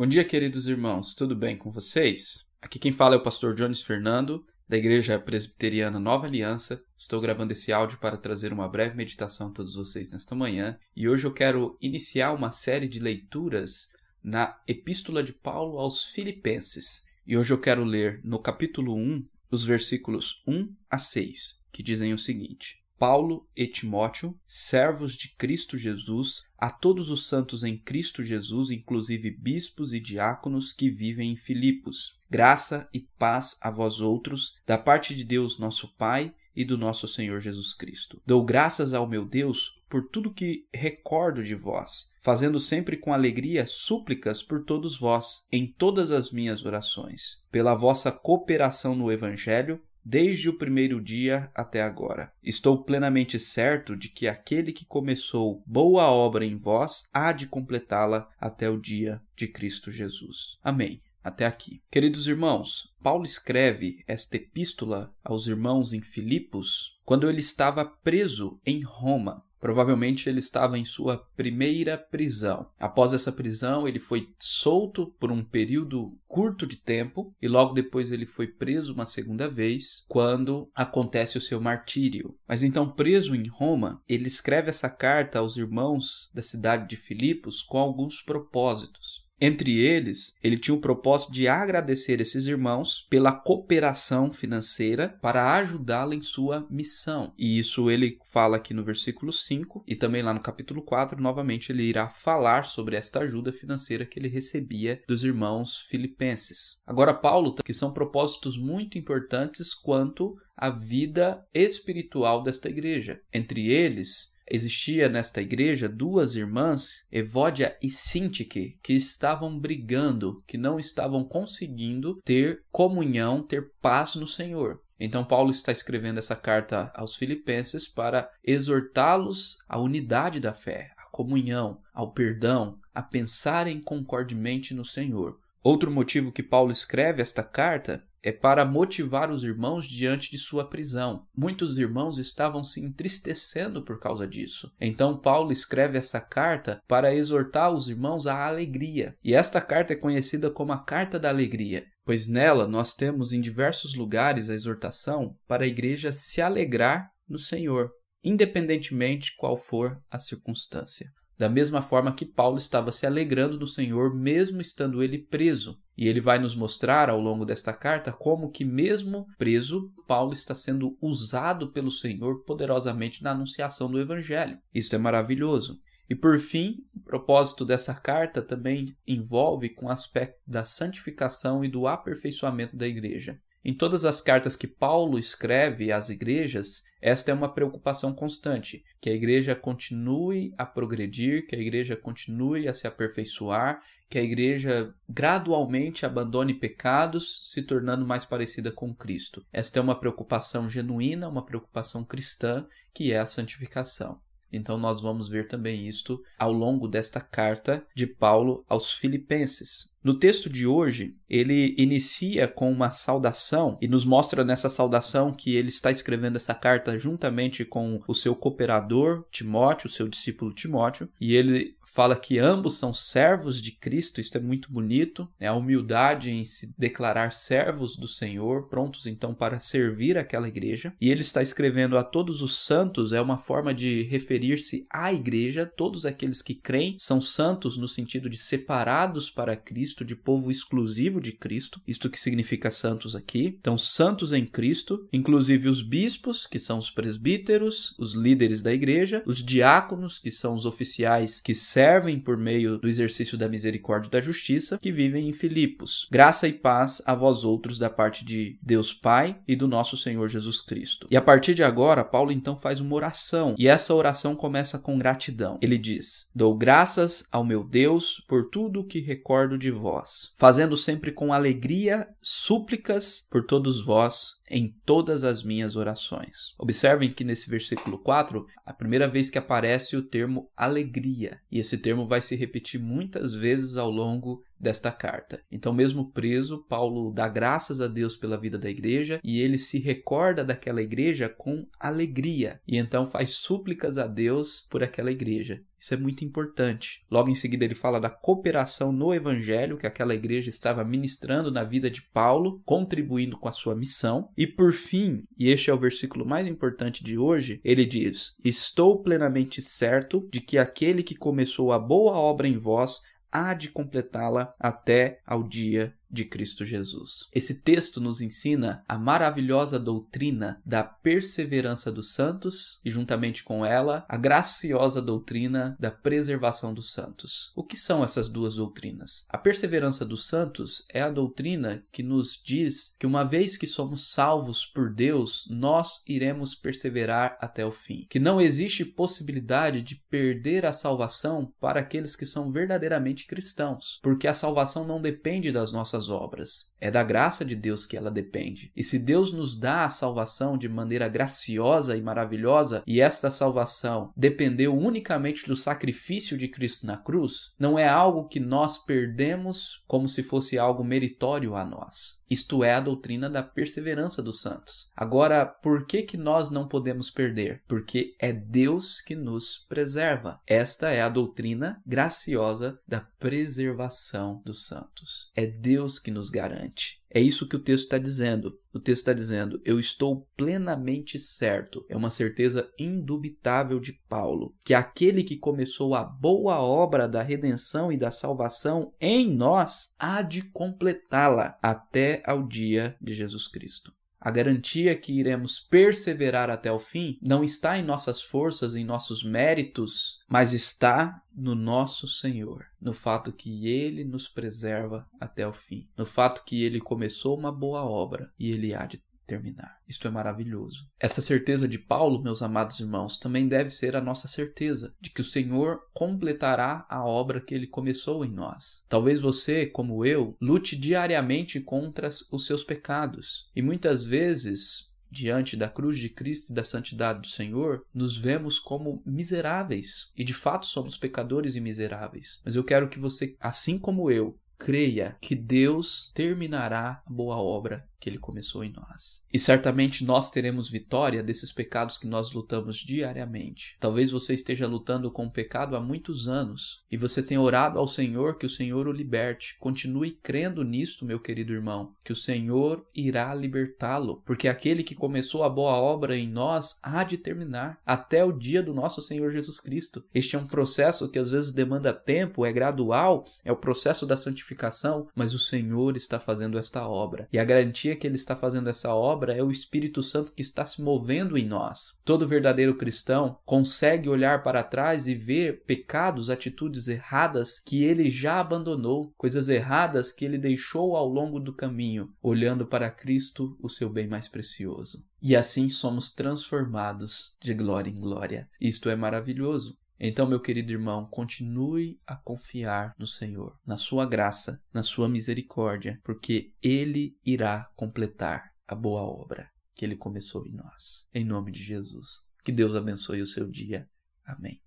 Bom dia, queridos irmãos, tudo bem com vocês? Aqui quem fala é o pastor Jones Fernando, da Igreja Presbiteriana Nova Aliança. Estou gravando esse áudio para trazer uma breve meditação a todos vocês nesta manhã e hoje eu quero iniciar uma série de leituras na Epístola de Paulo aos Filipenses. E hoje eu quero ler no capítulo 1, os versículos 1 a 6, que dizem o seguinte: Paulo e Timóteo, servos de Cristo Jesus, a todos os santos em Cristo Jesus, inclusive bispos e diáconos que vivem em Filipos. Graça e paz a vós outros, da parte de Deus nosso Pai e do nosso Senhor Jesus Cristo. Dou graças ao meu Deus por tudo que recordo de vós, fazendo sempre com alegria súplicas por todos vós, em todas as minhas orações, pela vossa cooperação no Evangelho desde o primeiro dia até agora. Estou plenamente certo de que aquele que começou boa obra em vós há de completá-la até o dia de Cristo Jesus. Amém. Até aqui. Queridos irmãos, Paulo escreve esta epístola aos irmãos em Filipos quando ele estava preso em Roma. Provavelmente ele estava em sua primeira prisão. Após essa prisão, ele foi solto por um período curto de tempo e logo depois ele foi preso uma segunda vez, quando acontece o seu martírio. Mas então, preso em Roma, ele escreve essa carta aos irmãos da cidade de Filipos com alguns propósitos. Entre eles, ele tinha o propósito de agradecer esses irmãos pela cooperação financeira para ajudá-la em sua missão. E isso ele fala aqui no versículo 5 e também lá no capítulo 4, novamente ele irá falar sobre esta ajuda financeira que ele recebia dos irmãos filipenses. Agora Paulo, que são propósitos muito importantes quanto à vida espiritual desta igreja. Entre eles, Existia nesta igreja duas irmãs, Evódia e Sintique, que estavam brigando, que não estavam conseguindo ter comunhão, ter paz no Senhor. Então, Paulo está escrevendo essa carta aos Filipenses para exortá-los à unidade da fé, à comunhão, ao perdão, a pensarem concordemente no Senhor. Outro motivo que Paulo escreve esta carta é para motivar os irmãos diante de sua prisão. Muitos irmãos estavam se entristecendo por causa disso. Então Paulo escreve essa carta para exortar os irmãos à alegria. E esta carta é conhecida como a carta da alegria, pois nela nós temos em diversos lugares a exortação para a igreja se alegrar no Senhor, independentemente qual for a circunstância da mesma forma que Paulo estava se alegrando no Senhor, mesmo estando ele preso. E ele vai nos mostrar ao longo desta carta como que, mesmo preso, Paulo está sendo usado pelo Senhor poderosamente na anunciação do Evangelho. Isso é maravilhoso. E por fim, o propósito dessa carta também envolve com o aspecto da santificação e do aperfeiçoamento da igreja. Em todas as cartas que Paulo escreve às igrejas, esta é uma preocupação constante, que a igreja continue a progredir, que a igreja continue a se aperfeiçoar, que a igreja gradualmente abandone pecados, se tornando mais parecida com Cristo. Esta é uma preocupação genuína, uma preocupação cristã, que é a santificação. Então nós vamos ver também isto ao longo desta carta de Paulo aos Filipenses. No texto de hoje, ele inicia com uma saudação e nos mostra nessa saudação que ele está escrevendo essa carta juntamente com o seu cooperador Timóteo, o seu discípulo Timóteo, e ele fala que ambos são servos de Cristo, isso é muito bonito, é a humildade em se declarar servos do Senhor, prontos então para servir aquela igreja. E ele está escrevendo a todos os santos, é uma forma de referir-se à igreja, todos aqueles que creem são santos no sentido de separados para Cristo, de povo exclusivo de Cristo, isto que significa santos aqui. Então, santos em Cristo, inclusive os bispos, que são os presbíteros, os líderes da igreja, os diáconos, que são os oficiais que servem servem por meio do exercício da misericórdia e da justiça, que vivem em Filipos. Graça e paz a vós outros da parte de Deus Pai e do nosso Senhor Jesus Cristo. E a partir de agora, Paulo então faz uma oração, e essa oração começa com gratidão. Ele diz: Dou graças ao meu Deus por tudo o que recordo de vós, fazendo sempre com alegria súplicas por todos vós em todas as minhas orações. Observem que nesse versículo 4, a primeira vez que aparece o termo alegria, e esse termo vai se repetir muitas vezes ao longo desta carta. Então, mesmo preso, Paulo dá graças a Deus pela vida da igreja e ele se recorda daquela igreja com alegria e então faz súplicas a Deus por aquela igreja. Isso é muito importante. Logo em seguida, ele fala da cooperação no evangelho que aquela igreja estava ministrando na vida de Paulo, contribuindo com a sua missão. E por fim, e este é o versículo mais importante de hoje, ele diz: Estou plenamente certo de que aquele que começou a boa obra em vós há de completá-la até ao dia de Cristo Jesus. Esse texto nos ensina a maravilhosa doutrina da perseverança dos santos e, juntamente com ela, a graciosa doutrina da preservação dos santos. O que são essas duas doutrinas? A perseverança dos santos é a doutrina que nos diz que, uma vez que somos salvos por Deus, nós iremos perseverar até o fim. Que não existe possibilidade de perder a salvação para aqueles que são verdadeiramente cristãos, porque a salvação não depende das nossas nossas obras. É da graça de Deus que ela depende. E se Deus nos dá a salvação de maneira graciosa e maravilhosa, e esta salvação dependeu unicamente do sacrifício de Cristo na cruz, não é algo que nós perdemos como se fosse algo meritório a nós. Isto é a doutrina da perseverança dos santos. Agora, por que que nós não podemos perder? Porque é Deus que nos preserva. Esta é a doutrina graciosa da preservação dos santos. É Deus que nos garante. É isso que o texto está dizendo. O texto está dizendo: Eu estou plenamente certo. É uma certeza indubitável de Paulo que aquele que começou a boa obra da redenção e da salvação em nós há de completá-la até ao dia de Jesus Cristo. A garantia que iremos perseverar até o fim não está em nossas forças, em nossos méritos, mas está no nosso Senhor, no fato que ele nos preserva até o fim, no fato que ele começou uma boa obra e ele há de terminar. Isto é maravilhoso. Essa certeza de Paulo, meus amados irmãos, também deve ser a nossa certeza de que o Senhor completará a obra que ele começou em nós. Talvez você, como eu, lute diariamente contra os seus pecados e muitas vezes diante da cruz de Cristo e da santidade do Senhor, nos vemos como miseráveis. E de fato somos pecadores e miseráveis. Mas eu quero que você, assim como eu, creia que Deus terminará a boa obra que ele começou em nós. E certamente nós teremos vitória desses pecados que nós lutamos diariamente. Talvez você esteja lutando com o pecado há muitos anos e você tenha orado ao Senhor que o Senhor o liberte. Continue crendo nisto, meu querido irmão, que o Senhor irá libertá-lo, porque aquele que começou a boa obra em nós há de terminar até o dia do nosso Senhor Jesus Cristo. Este é um processo que às vezes demanda tempo, é gradual, é o processo da santificação, mas o Senhor está fazendo esta obra. E a garantia garantia que ele está fazendo essa obra é o Espírito Santo que está se movendo em nós. Todo verdadeiro cristão consegue olhar para trás e ver pecados, atitudes erradas que ele já abandonou, coisas erradas que ele deixou ao longo do caminho, olhando para Cristo, o seu bem mais precioso. E assim somos transformados de glória em glória. Isto é maravilhoso. Então, meu querido irmão, continue a confiar no Senhor, na sua graça, na sua misericórdia, porque Ele irá completar a boa obra que Ele começou em nós. Em nome de Jesus. Que Deus abençoe o seu dia. Amém.